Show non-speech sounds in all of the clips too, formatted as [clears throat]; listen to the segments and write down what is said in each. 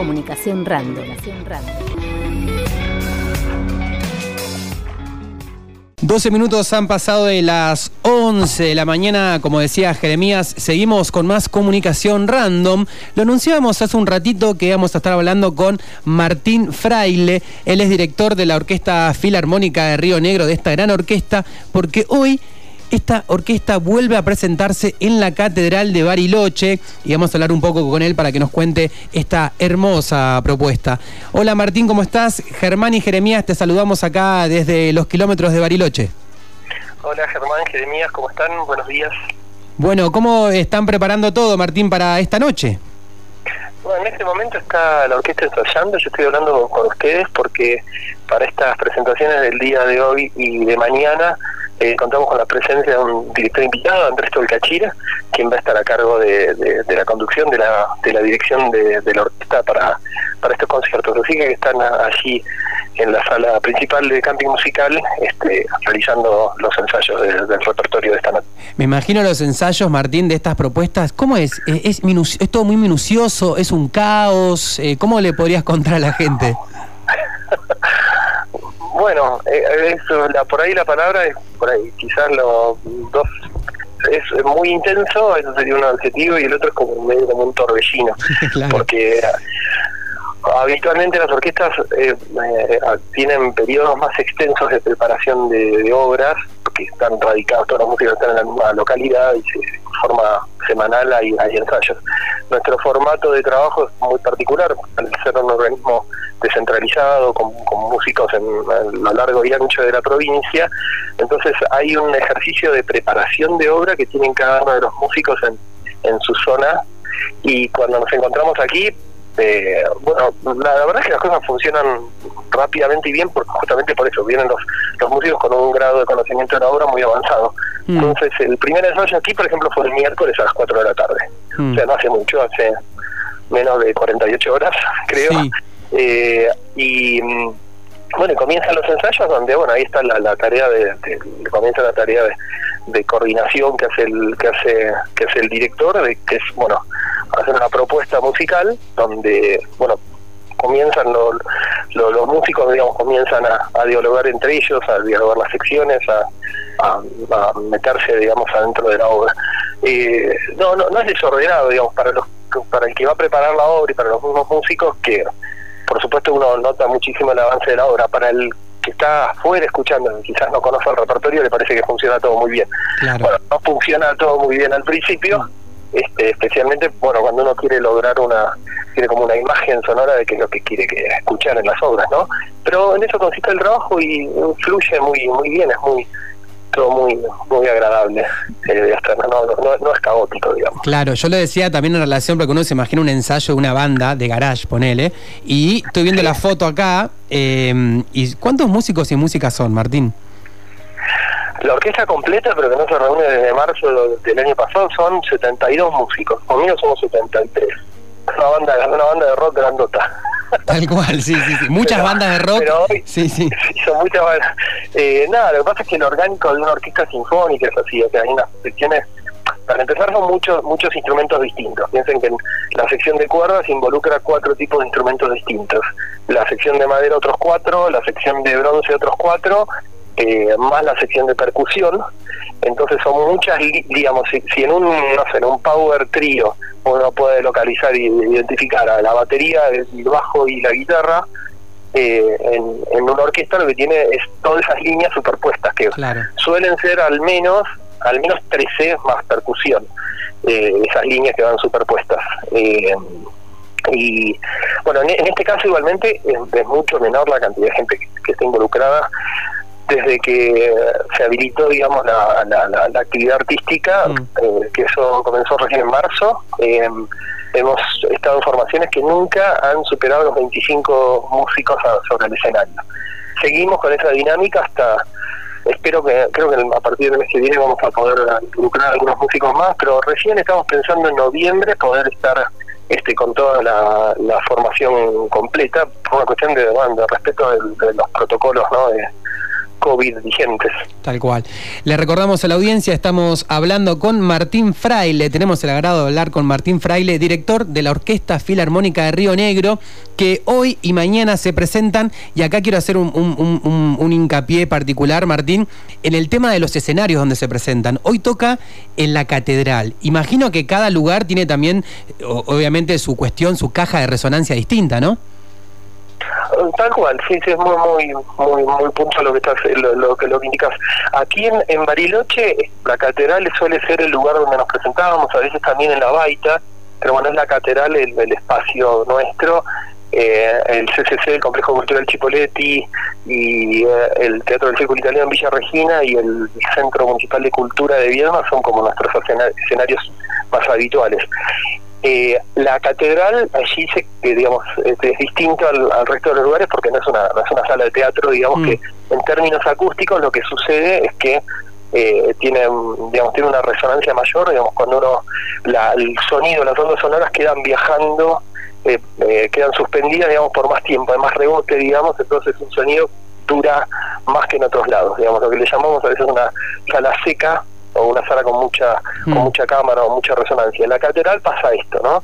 Comunicación Random. 12 minutos han pasado de las 11 de la mañana, como decía Jeremías, seguimos con más comunicación random. Lo anunciábamos hace un ratito que íbamos a estar hablando con Martín Fraile, él es director de la Orquesta Filarmónica de Río Negro, de esta gran orquesta, porque hoy esta orquesta vuelve a presentarse en la Catedral de Bariloche y vamos a hablar un poco con él para que nos cuente esta hermosa propuesta. Hola Martín, ¿cómo estás? Germán y Jeremías, te saludamos acá desde los kilómetros de Bariloche. Hola Germán, Jeremías, ¿cómo están? Buenos días. Bueno, ¿cómo están preparando todo, Martín, para esta noche? Bueno, en este momento está la orquesta ensayando, yo estoy hablando con ustedes porque para estas presentaciones del día de hoy y de mañana eh, contamos con la presencia de un director invitado, Andrés Tolcachira, quien va a estar a cargo de, la conducción de la, de la dirección de, la orquesta para, para estos conciertos. Así que están allí en la sala principal de camping musical este, realizando los ensayos del repertorio de esta noche. Me imagino los ensayos, Martín, de estas propuestas. ¿Cómo es? ¿Es, es, todo muy minucioso? ¿Es un caos? Eh, ¿Cómo le podrías contar a la gente? Bueno, eh, eso, la, por ahí la palabra es, por ahí, quizás los dos, es muy intenso, eso sería un adjetivo, y el otro es como medio como un torbellino, [laughs] porque habitualmente las orquestas eh, eh, tienen periodos más extensos de preparación de, obras, porque están radicados, todas las músicas están en la misma localidad y se forma semanal hay, hay ensayos. Nuestro formato de trabajo es muy particular, al ser un organismo descentralizado, con, músicos en, a lo largo y ancho de la provincia. Entonces hay un ejercicio de preparación de obra que tienen cada uno de los músicos en, en su zona y cuando nos encontramos aquí, eh, bueno, la, verdad es que las cosas funcionan rápidamente y bien porque justamente por eso vienen los músicos con un grado de conocimiento de la obra muy avanzado. Mm. Entonces el primer ensayo aquí, por ejemplo, fue el miércoles a las 4 de la tarde. Mm. O sea, no hace mucho, hace menos de 48 horas, [laughs] creo. Eh, y mm, bueno, comienzan los ensayos donde, bueno, ahí está la, tarea de, comienza la tarea de, coordinación que hace el que hace que hace el director, de que es, bueno, hacer una propuesta musical donde, bueno, comienzan los, los, músicos, digamos, comienzan a, dialogar entre ellos, a dialogar las secciones, a, meterse, digamos, adentro de la obra. Eh, no, no, no es desordenado, digamos, para los para el que va a preparar la obra y para los mismos músicos que por supuesto uno nota muchísimo el avance de la obra. Para el que está afuera escuchando, quizás no conoce el repertorio, le parece que funciona todo muy bien. Bueno, no funciona todo muy bien al principio, este, especialmente bueno cuando uno quiere lograr una tiene como una imagen sonora de que es lo que quiere que escuchar en las obras, ¿no? Pero en eso consiste el trabajo y fluye muy muy bien, es muy todo muy muy agradable. Eh, no, es caótico digamos. Claro yo le decía también en relación porque uno se imagina un ensayo de una banda de garage ponele y estoy viendo la foto acá eh, y cuántos músicos y músicas son Martín la orquesta completa, pero que no se reúne desde marzo del año pasado, son 72 músicos. Conmigo somos 73. Una banda, una banda de rock grandota. Tal cual, sí, sí, sí. Muchas bandas de rock. sí, sí. [laughs] Son muchas bandas. Eh, nada, lo que pasa es que el orgánico de una orquesta sinfónica es así, o sea, hay unas secciones. Para empezar, son muchos muchos instrumentos distintos. Piensen que en la sección de cuerdas involucra cuatro tipos de instrumentos distintos. La sección de madera, otros cuatro. La sección de bronce, otros cuatro. Eh, más la sección de percusión. Entonces, son muchas, digamos, si, si en un, no sé, en un power trío uno puede localizar y identificar a la batería, el bajo y la guitarra. Eh, en, una orquesta lo que tiene es todas esas líneas superpuestas que suelen ser al menos al menos 13 más percusión eh, esas líneas que van superpuestas eh, y bueno en, este caso igualmente es, mucho menor la cantidad de gente que está involucrada desde que se habilitó, digamos, la, la, actividad artística, mm. eh, que eso comenzó recién en marzo, eh, hemos estado en formaciones que nunca han superado los 25 músicos sobre el escenario. Seguimos con esa dinámica hasta, espero que, creo que a partir del mes que viene vamos a poder involucrar algunos músicos más, pero recién estamos pensando en noviembre poder estar este con toda la, formación completa por una cuestión de, respeto de, los protocolos ¿no? COVID vigentes. Tal cual. Le recordamos a la audiencia, estamos hablando con Martín Fraile, tenemos el agrado de hablar con Martín Fraile, director de la Orquesta Filarmónica de Río Negro, que hoy y mañana se presentan, y acá quiero hacer un, un hincapié particular, Martín, en el tema de los escenarios donde se presentan. Hoy toca en la catedral. Imagino que cada lugar tiene también, obviamente, su cuestión, su caja de resonancia distinta, ¿no? Tal cual, sí, sí, es muy, muy, muy, muy punto lo que estás, lo, que lo indicas. Aquí en, Bariloche, la catedral suele ser el lugar donde nos presentábamos, a veces también en la Baita, pero bueno, es la catedral el, el espacio nuestro. Eh, el CCC, el Complejo Cultural Chipoletti, y eh, el Teatro del Círculo Italiano en Villa Regina y el Centro Municipal de Cultura de Viedma son como nuestros escenarios más habituales. Eh, la catedral allí se, eh, digamos es, distinto al, resto de los lugares porque no es una, es una sala de teatro digamos mm. que en términos acústicos lo que sucede es que eh, tiene digamos tiene una resonancia mayor digamos cuando uno la, el sonido las ondas sonoras quedan viajando eh, quedan suspendidas digamos por más tiempo hay más rebote digamos entonces un sonido dura más que en otros lados digamos lo que le llamamos a veces una sala seca o una sala con mucha con mm. mucha cámara o mucha resonancia. En la catedral pasa esto, ¿no?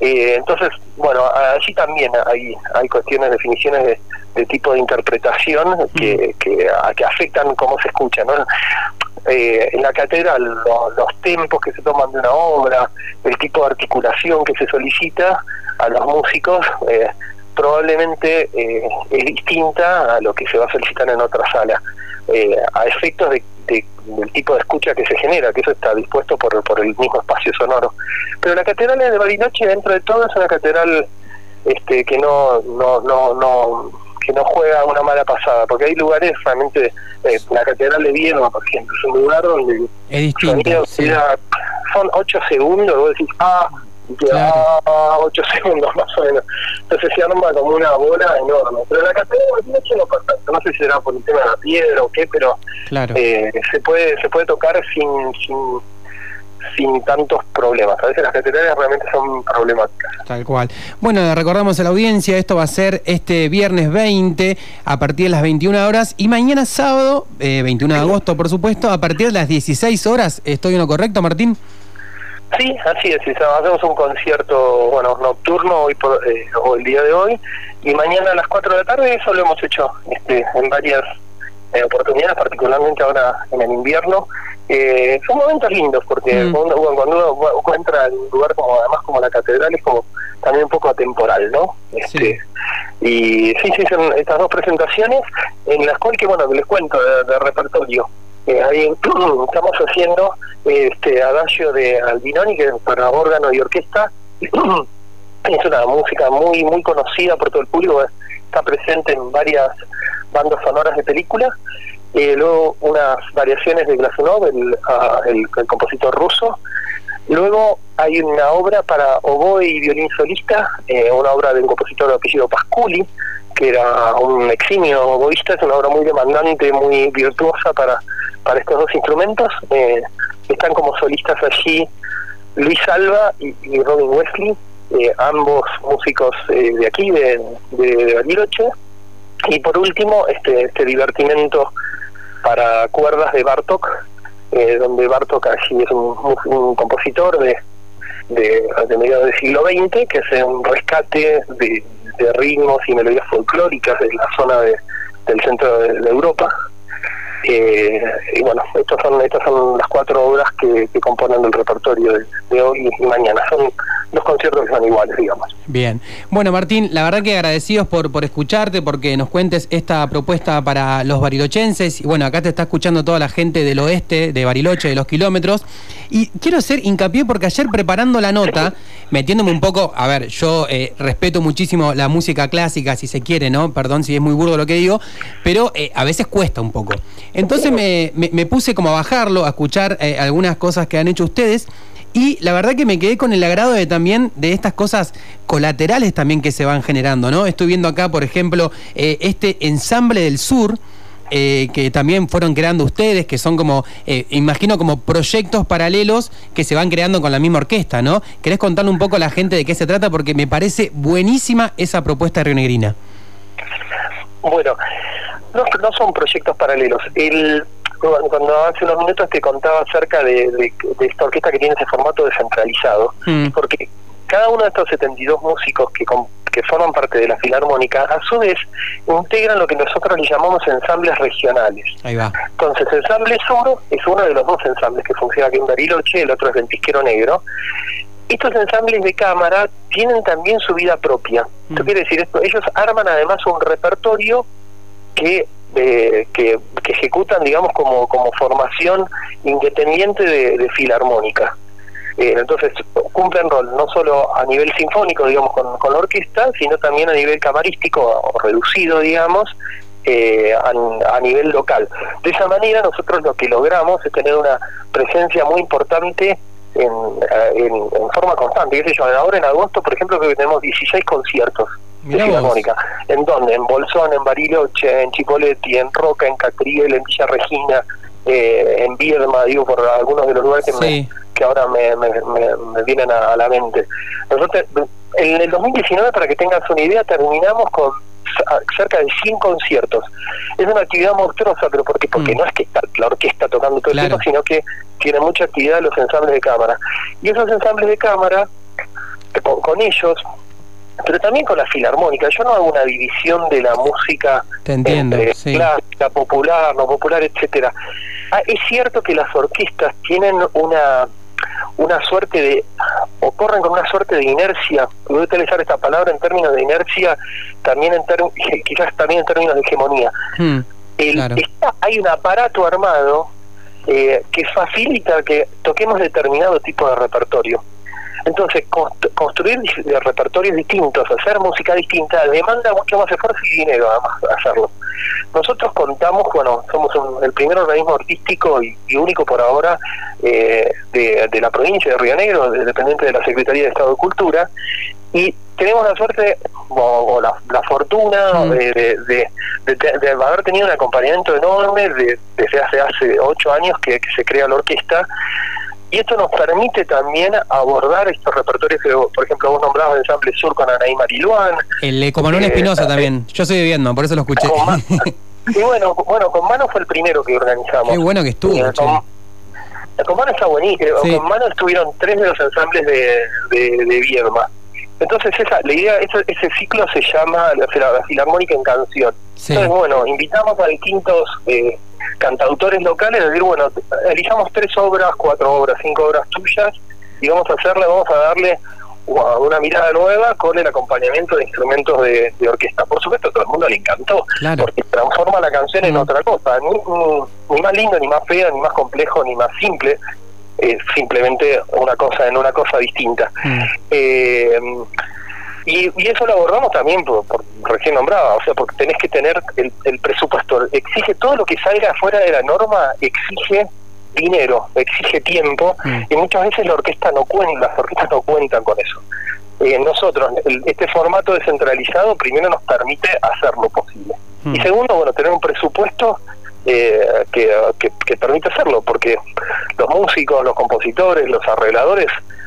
Eh, entonces, bueno, allí también hay hay cuestiones, definiciones de, de tipo de interpretación que, mm. que, que, afectan cómo se escucha, ¿no? Eh, en la catedral los tiempos que se toman de una obra, el tipo de articulación que se solicita a los músicos, eh, probablemente eh, es distinta a lo que se va a solicitar en otra sala, eh, a efectos de, del tipo de escucha que se genera, que eso está dispuesto por, por el mismo espacio sonoro. Pero la catedral de Bariloche, dentro de todo, es una catedral este, que no, no, no, no que no juega una mala pasada, porque hay lugares realmente, eh, la catedral de Viena, por ejemplo, es un lugar donde es distinto, son ocho segundos, vos decís, ah, claro. 8 [laughs] segundos más o menos. Entonces se arma como una bola enorme. Pero la catedral no no No sé si será por el tema de la piedra o qué, pero eh, se puede se puede tocar sin, sin sin tantos problemas. A veces las catedrales realmente son problemáticas. Tal cual. Bueno, recordamos a la audiencia, esto va a ser este viernes 20 a partir de las 21 horas y mañana sábado, eh, 21 de agosto por supuesto, a partir de las 16 horas. ¿Estoy en lo correcto, Martín? Sí, así es. Hacemos un concierto bueno nocturno hoy por, eh, o el día de hoy y mañana a las 4 de la tarde. Eso lo hemos hecho este, en varias eh, oportunidades, particularmente ahora en el invierno. Eh, son momentos lindos porque mm. cuando, uno encuentra en un lugar como además como la catedral es como también un poco atemporal, ¿no? Este, Y sí, sí, son estas dos presentaciones en las cuales, que bueno, les cuento de repertorio. Eh, ahí estamos haciendo este adagio de Albinoni, que es para órgano y orquesta. [clears throat] es una música muy muy conocida por todo el público, está presente en varias bandas sonoras de películas. Eh, luego unas variaciones de Glazunov, el, ah, el, compositor ruso. Luego hay una obra para oboe y violín solista, eh, una obra de un compositor de apellido Pasculi, que era un eximio oboísta, es una obra muy demandante, muy virtuosa para para estos dos instrumentos. Eh, están como solistas allí Luis Alba y, Robin Wesley, eh, ambos músicos eh, de aquí, de, de, Bariloche. Y por último, este, este divertimento para cuerdas de Bartok, donde Bartok allí es un, compositor de, de, mediados del siglo XX, que hace un rescate de, ritmos y melodías folclóricas de la zona del centro de Europa eh, y bueno, estas son, estas son las cuatro obras que, componen el repertorio de, hoy y mañana. Son los conciertos que son iguales, digamos. Bien. Bueno, Martín, la verdad que agradecidos por, por escucharte, porque nos cuentes esta propuesta para los barilochenses. Y bueno, acá te está escuchando toda la gente del oeste, de Bariloche, de los kilómetros. Y quiero hacer hincapié porque ayer preparando la nota, [laughs] metiéndome un poco, a ver, yo eh, respeto muchísimo la música clásica, si se quiere, ¿no? Perdón si es muy burdo lo que digo, pero eh, a veces cuesta un poco. Entonces me, me, puse como a bajarlo, a escuchar eh, algunas cosas que han hecho ustedes. Y la verdad que me quedé con el agrado de también de estas cosas colaterales también que se van generando, ¿no? Estoy viendo acá, por ejemplo, este ensamble del sur, eh, que también fueron creando ustedes, que son como, imagino, como proyectos paralelos que se van creando con la misma orquesta, ¿no? ¿Querés contarle un poco a la gente de qué se trata? Porque me parece buenísima esa propuesta de Río Negrina. Bueno, no, no son proyectos paralelos. El, cuando hace unos minutos te contaba acerca de, esta orquesta que tiene ese formato descentralizado, mm. porque cada uno de estos 72 músicos que, que forman parte de la Filarmónica, a su vez, integran lo que nosotros le llamamos ensambles regionales. Ahí va. Entonces, Ensamble Sur es uno de los dos ensambles que funciona aquí en Bariloche, el otro es Ventisquero Negro. Estos ensambles de cámara tienen también su vida propia. Mm. quiere decir esto, ellos arman además un repertorio que que, ejecutan, digamos, como, como formación independiente de, filarmónica. Eh, entonces cumplen rol no solo a nivel sinfónico, digamos, con, con la orquesta, sino también a nivel camarístico o reducido, digamos, eh, a, nivel local. De esa manera nosotros lo que logramos es tener una presencia muy importante en, eh, en, forma constante. ¿Qué sé yo? Ahora en agosto, por ejemplo, que tenemos 16 conciertos de Filarmónica. ¿En dónde? En Bolsón, en Bariloche, en Chipoletti, en Roca, en Catriel, en Villa Regina, eh, en Viedma, digo, por algunos de los lugares que, que ahora me, me, vienen a, la mente. Nosotros, en el 2019, para que tengas una idea, terminamos con cerca de 100 conciertos. Es una actividad monstruosa, pero ¿por qué? Porque mm. no es que está la orquesta tocando todo el tiempo, sino que tiene mucha actividad los ensambles de cámara. Y esos ensambles de cámara, con ellos, pero también con la filarmónica. Yo no hago una división de la música Te entiendo, clásica, popular, no popular, etcétera. Ah, es cierto que las orquestas tienen una una suerte de o corren con una suerte de inercia voy a utilizar esta palabra en términos de inercia también en [laughs] quizás también en términos de hegemonía hmm, hay un aparato armado eh, que facilita que toquemos determinado tipo de repertorio entonces, construir repertorios distintos, hacer música distinta, demanda mucho más esfuerzo y dinero, además, hacerlo. Nosotros contamos, bueno, somos el primer organismo artístico y, único por ahora eh, de, la provincia de Río Negro, dependiente de la Secretaría de Estado de Cultura, y tenemos la suerte o, la, fortuna mm. de, haber tenido un acompañamiento enorme desde hace hace ocho años que se crea la orquesta y esto nos permite también abordar estos repertorios que, por ejemplo, vos nombrabas el Ensamble Sur con Anaí Mariluán. El con Manuel Espinosa también. Yo estoy viviendo, por eso lo escuché. [laughs] y bueno, bueno, con Mano fue el primero que organizamos. Qué bueno que estuvo. con, Mano está buenísimo. Con Mano estuvieron tres de los ensambles de, de, de Entonces esa, la idea, ese, ese ciclo se llama la, Filarmónica en Canción. Entonces, bueno, invitamos a distintos eh, cantautores locales, decir, bueno, elijamos tres obras, cuatro obras, cinco obras tuyas y vamos a hacerle, vamos a darle una mirada nueva con el acompañamiento de instrumentos de, orquesta. Por supuesto, a todo el mundo le encantó, porque transforma la canción en otra cosa, ni, más lindo, ni más feo, ni más complejo, ni más simple, es simplemente una cosa en una cosa distinta. Mm. Eh, y, eso lo abordamos también por, recién nombrada, o sea, porque tenés que tener el, presupuesto, exige todo lo que salga fuera de la norma, exige dinero, exige tiempo, mm. y muchas veces la orquesta no cuenta, las orquestas no cuentan con eso. Eh, nosotros, este formato descentralizado primero nos permite hacer lo posible. Mm. Y segundo, bueno, tener un presupuesto eh, que, que, permite hacerlo, porque los músicos, los compositores, los arregladores,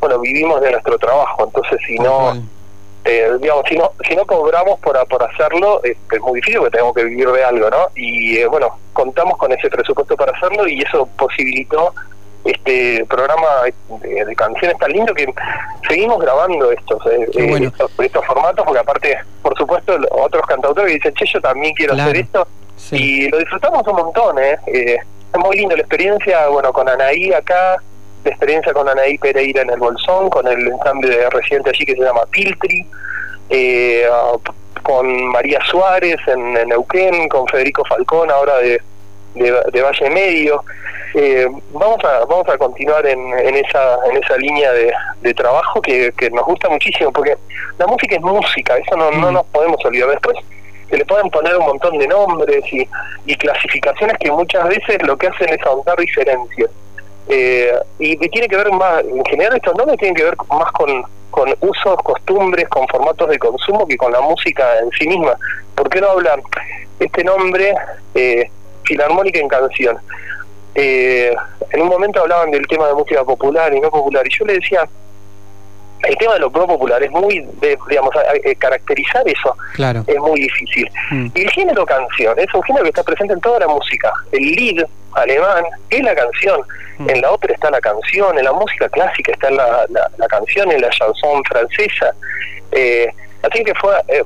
bueno, vivimos de nuestro trabajo, entonces si no eh, digamos, si no, si no cobramos por, por hacerlo, es, muy difícil porque tenemos que vivir de algo, ¿no? Y eh, bueno, contamos con ese presupuesto para hacerlo y eso posibilitó este programa de, canciones tan lindo que seguimos grabando estos, eh, eh estos, formatos, porque aparte, por supuesto, otros cantautores dicen, che, yo también quiero hacer esto, y lo disfrutamos un montón, ¿eh? ¿eh? Es muy lindo la experiencia, bueno, con Anaí acá, de experiencia con Anaí Pereira en el Bolsón, con el ensamble de residente allí que se llama Piltri, eh, con María Suárez en, Neuquén, con Federico Falcón ahora de, de, Valle Medio. Eh, vamos a vamos a continuar en, en esa en esa línea de, de trabajo que, que, nos gusta muchísimo porque la música es música eso no, no mm. nos podemos olvidar después se le pueden poner un montón de nombres y, y clasificaciones que muchas veces lo que hacen es ahondar diferencias eh, y, tiene que ver más, en general estos nombres tienen que ver más con, con usos, costumbres, con formatos de consumo que con la música en sí misma. ¿Por qué no hablan este nombre eh, filarmónica en canción? Eh, en un momento hablaban del tema de música popular y no popular, y yo le decía, el tema de lo popular es muy, digamos, caracterizar eso claro. es muy difícil. Mm. Y el género canción es un género que está presente en toda la música. El lead alemán es la canción. En la ópera está la canción, en la música clásica está la, la, canción, en la chanson francesa. Eh, así que fue... Eh,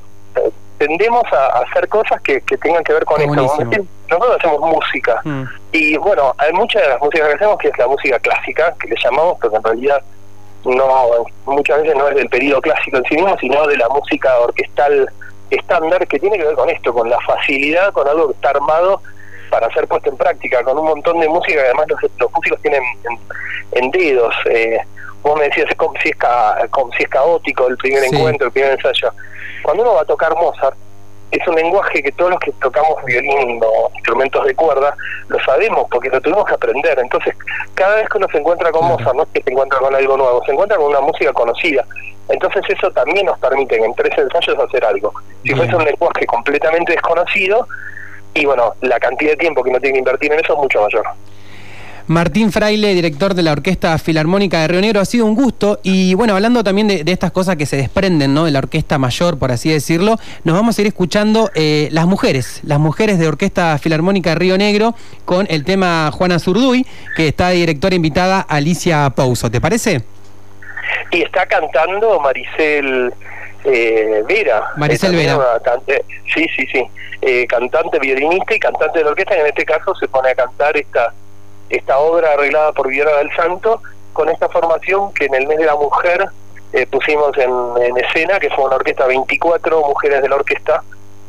tendemos a, hacer cosas que, tengan que ver con esto. Nosotros hacemos música mm. y bueno, hay muchas de las músicas que hacemos que es la música clásica, que le llamamos, pero en realidad no muchas veces no es del periodo clásico en sí mismo, sino de la música orquestal estándar que tiene que ver con esto, con la facilidad, con algo que está armado para ser puesto en práctica, con un montón de música que además los, los músicos tienen en, dedos. Eh, vos me decías si, es como si es caótico el primer encuentro, el primer ensayo. Cuando uno va a tocar Mozart, es un lenguaje que todos los que tocamos violín o instrumentos de cuerda lo sabemos porque lo tuvimos que aprender. Entonces, cada vez que uno se encuentra con Mozart, no es que se encuentra con algo nuevo, se encuentra con una música conocida. Entonces, eso también nos permite en tres ensayos hacer algo. Si fuese un lenguaje completamente desconocido, y bueno, la cantidad de tiempo que uno tiene que invertir en eso es mucho mayor. Martín Fraile, director de la Orquesta Filarmónica de Río Negro, ha sido un gusto. Y bueno, hablando también de, estas cosas que se desprenden ¿no? de la orquesta mayor, por así decirlo, nos vamos a ir escuchando eh, las mujeres, las mujeres de Orquesta Filarmónica de Río Negro, con el tema Juana Zurduy, que está directora invitada Alicia Pouso. ¿Te parece? Y está cantando Maricel eh, Vera. Maricel Vera. sí, sí, sí. Eh, cantante, violinista y cantante de la orquesta, y en este caso se pone a cantar esta esta obra arreglada por Guillermo del Santo, con esta formación que en el mes de la mujer eh, pusimos en, escena, que fue una orquesta 24 mujeres de la orquesta,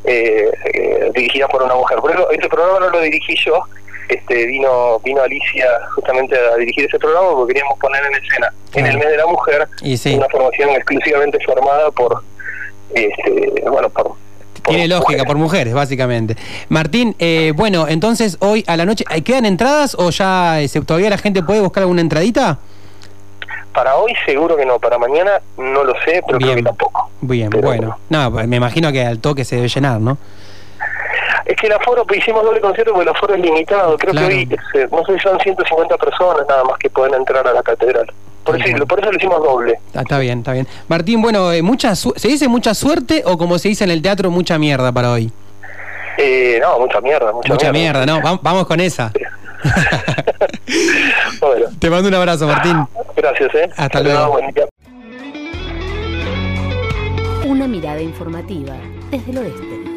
eh, eh, dirigida por una mujer. Por eso, este programa no lo dirigí yo, este vino vino Alicia justamente a dirigir ese programa porque queríamos poner en escena en el mes de la mujer una formación exclusivamente formada por este, bueno por tiene lógica, por mujeres, básicamente. Martín, eh, bueno, entonces hoy a la noche, ¿quedan entradas o ya eh, todavía la gente puede buscar alguna entradita? Para hoy seguro que no, para mañana no lo sé, pero creo que tampoco. Bien, bueno. No, pues me imagino que al toque se debe llenar, ¿no? Es que el aforo, pues, hicimos doble concierto porque el aforo es limitado. Creo que hoy, eh, no sé si son 150 personas nada más que pueden entrar a la catedral. Por, eso, por eso lo hicimos doble. Ah, está bien, está bien. Martín, bueno, eh, mucha ¿se dice mucha suerte o como se dice en el teatro, mucha mierda para hoy? Eh, no, mucha mierda. Mucha, mucha mierda. no, vamos, con esa. [laughs] bueno. [laughs] Te mando un abrazo, Martín. Gracias, ¿eh? Hasta, luego. Una mirada informativa desde el oeste.